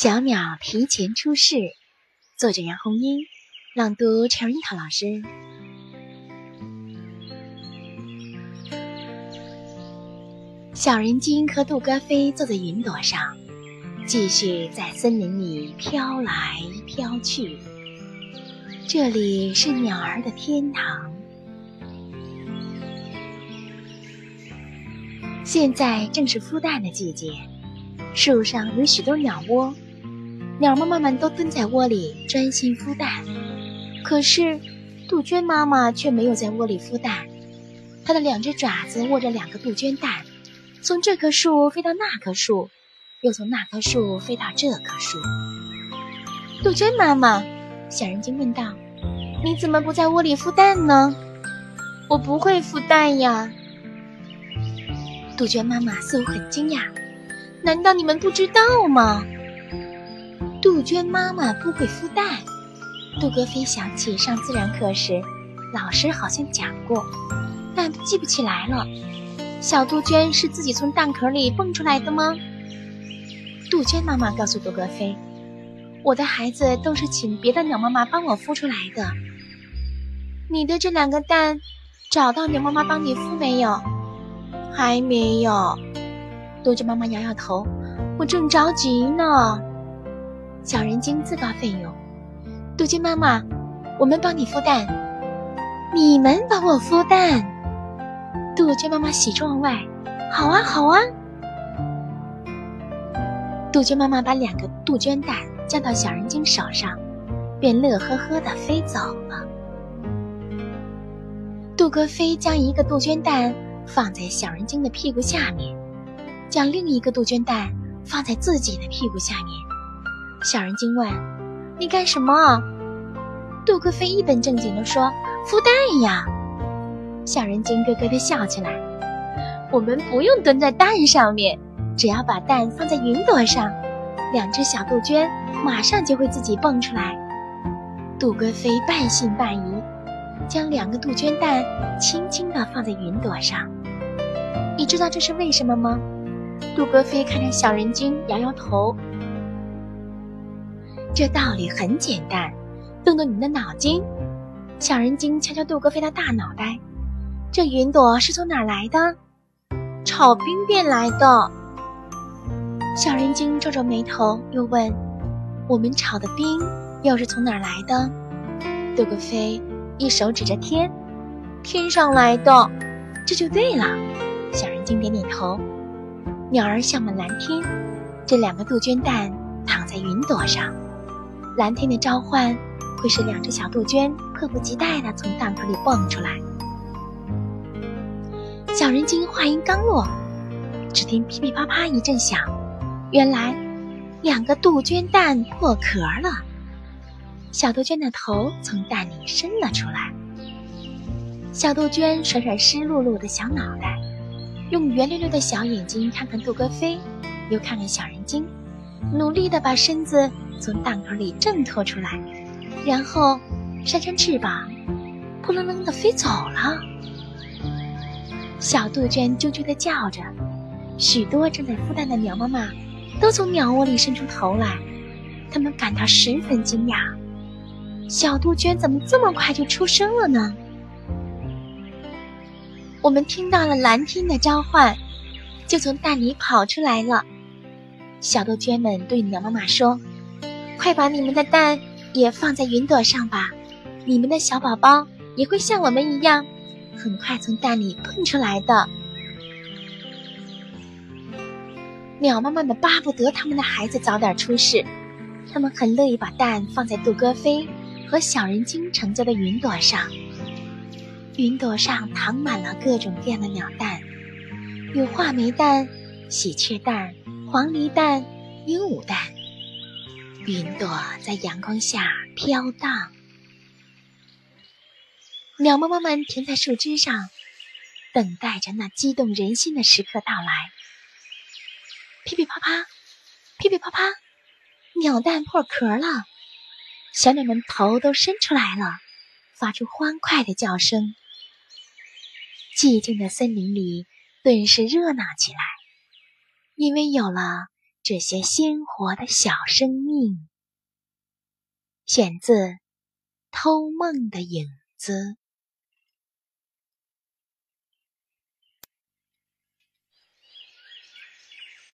小鸟提前出世，作者杨红樱，朗读陈樱桃老师。小人精和杜哥飞坐在云朵上，继续在森林里飘来飘去。这里是鸟儿的天堂。现在正是孵蛋的季节，树上有许多鸟窝。鸟妈妈们都蹲在窝里专心孵蛋，可是杜鹃妈妈却没有在窝里孵蛋。它的两只爪子握着两个杜鹃蛋，从这棵树飞到那棵树，又从那棵树飞到这棵树。杜鹃妈妈，小人精问道：“你怎么不在窝里孵蛋呢？”“我不会孵蛋呀。”杜鹃妈妈似乎很惊讶：“难道你们不知道吗？”杜鹃妈妈不会孵蛋。杜格飞想起上自然课时，老师好像讲过，但记不起来了。小杜鹃是自己从蛋壳里蹦出来的吗？杜鹃妈妈告诉杜格飞：“我的孩子都是请别的鸟妈妈帮我孵出来的。”你的这两个蛋，找到鸟妈妈帮你孵没有？还没有。杜鹃妈妈摇摇头：“我正着急呢。”小人精自告奋勇：“杜鹃妈妈，我们帮你孵蛋。”你们帮我孵蛋？杜鹃妈妈喜出望外：“好啊，好啊！”杜鹃妈妈把两个杜鹃蛋交到小人精手上，便乐呵呵地飞走了。杜哥飞将一个杜鹃蛋放在小人精的屁股下面，将另一个杜鹃蛋放在自己的屁股下面。小人精问：“你干什么？”杜克飞一本正经地说：“孵蛋呀！”小人精咯咯地笑起来：“我们不用蹲在蛋上面，只要把蛋放在云朵上，两只小杜鹃马上就会自己蹦出来。”杜哥飞半信半疑，将两个杜鹃蛋轻轻地放在云朵上。你知道这是为什么吗？杜哥飞看着小人精，摇摇头。这道理很简单，动动你的脑筋。小人精敲敲杜哥飞的大脑袋，这云朵是从哪儿来的？炒冰变来的。小人精皱皱眉头，又问：“我们炒的冰又是从哪儿来的？”杜格飞一手指着天：“天上来的。”这就对了。小人精点点头。鸟儿向往蓝天，这两个杜鹃蛋躺在云朵上。蓝天的召唤会使两只小杜鹃迫不及待地从蛋壳里蹦出来。小人精话音刚落，只听噼噼啪啪一阵响，原来两个杜鹃蛋破壳了，小杜鹃的头从蛋里伸了出来。小杜鹃甩甩湿漉漉的小脑袋，用圆溜溜的小眼睛看看杜哥飞，又看看小人精，努力地把身子。从蛋壳里挣脱出来，然后扇扇翅膀，扑棱棱地飞走了。小杜鹃啾啾地叫着，许多正在孵蛋的鸟妈妈都从鸟窝里伸出头来，它们感到十分惊讶：小杜鹃怎么这么快就出生了呢？我们听到了蓝天的召唤，就从蛋里跑出来了。小杜鹃们对鸟妈妈说。快把你们的蛋也放在云朵上吧，你们的小宝宝也会像我们一样，很快从蛋里蹦出来的。鸟妈妈们巴不得他们的孩子早点出世，他们很乐意把蛋放在杜哥飞和小人精乘坐的云朵上。云朵上躺满了各种各样的鸟蛋，有画眉蛋、喜鹊蛋、黄鹂蛋、鹦鹉蛋。云朵在阳光下飘荡，鸟妈妈们停在树枝上，等待着那激动人心的时刻到来。噼噼啪啪，噼噼啪啪，鸟蛋破壳了，小鸟们头都伸出来了，发出欢快的叫声。寂静的森林里顿时热闹起来，因为有了。这些鲜活的小生命。选自《偷梦的影子》。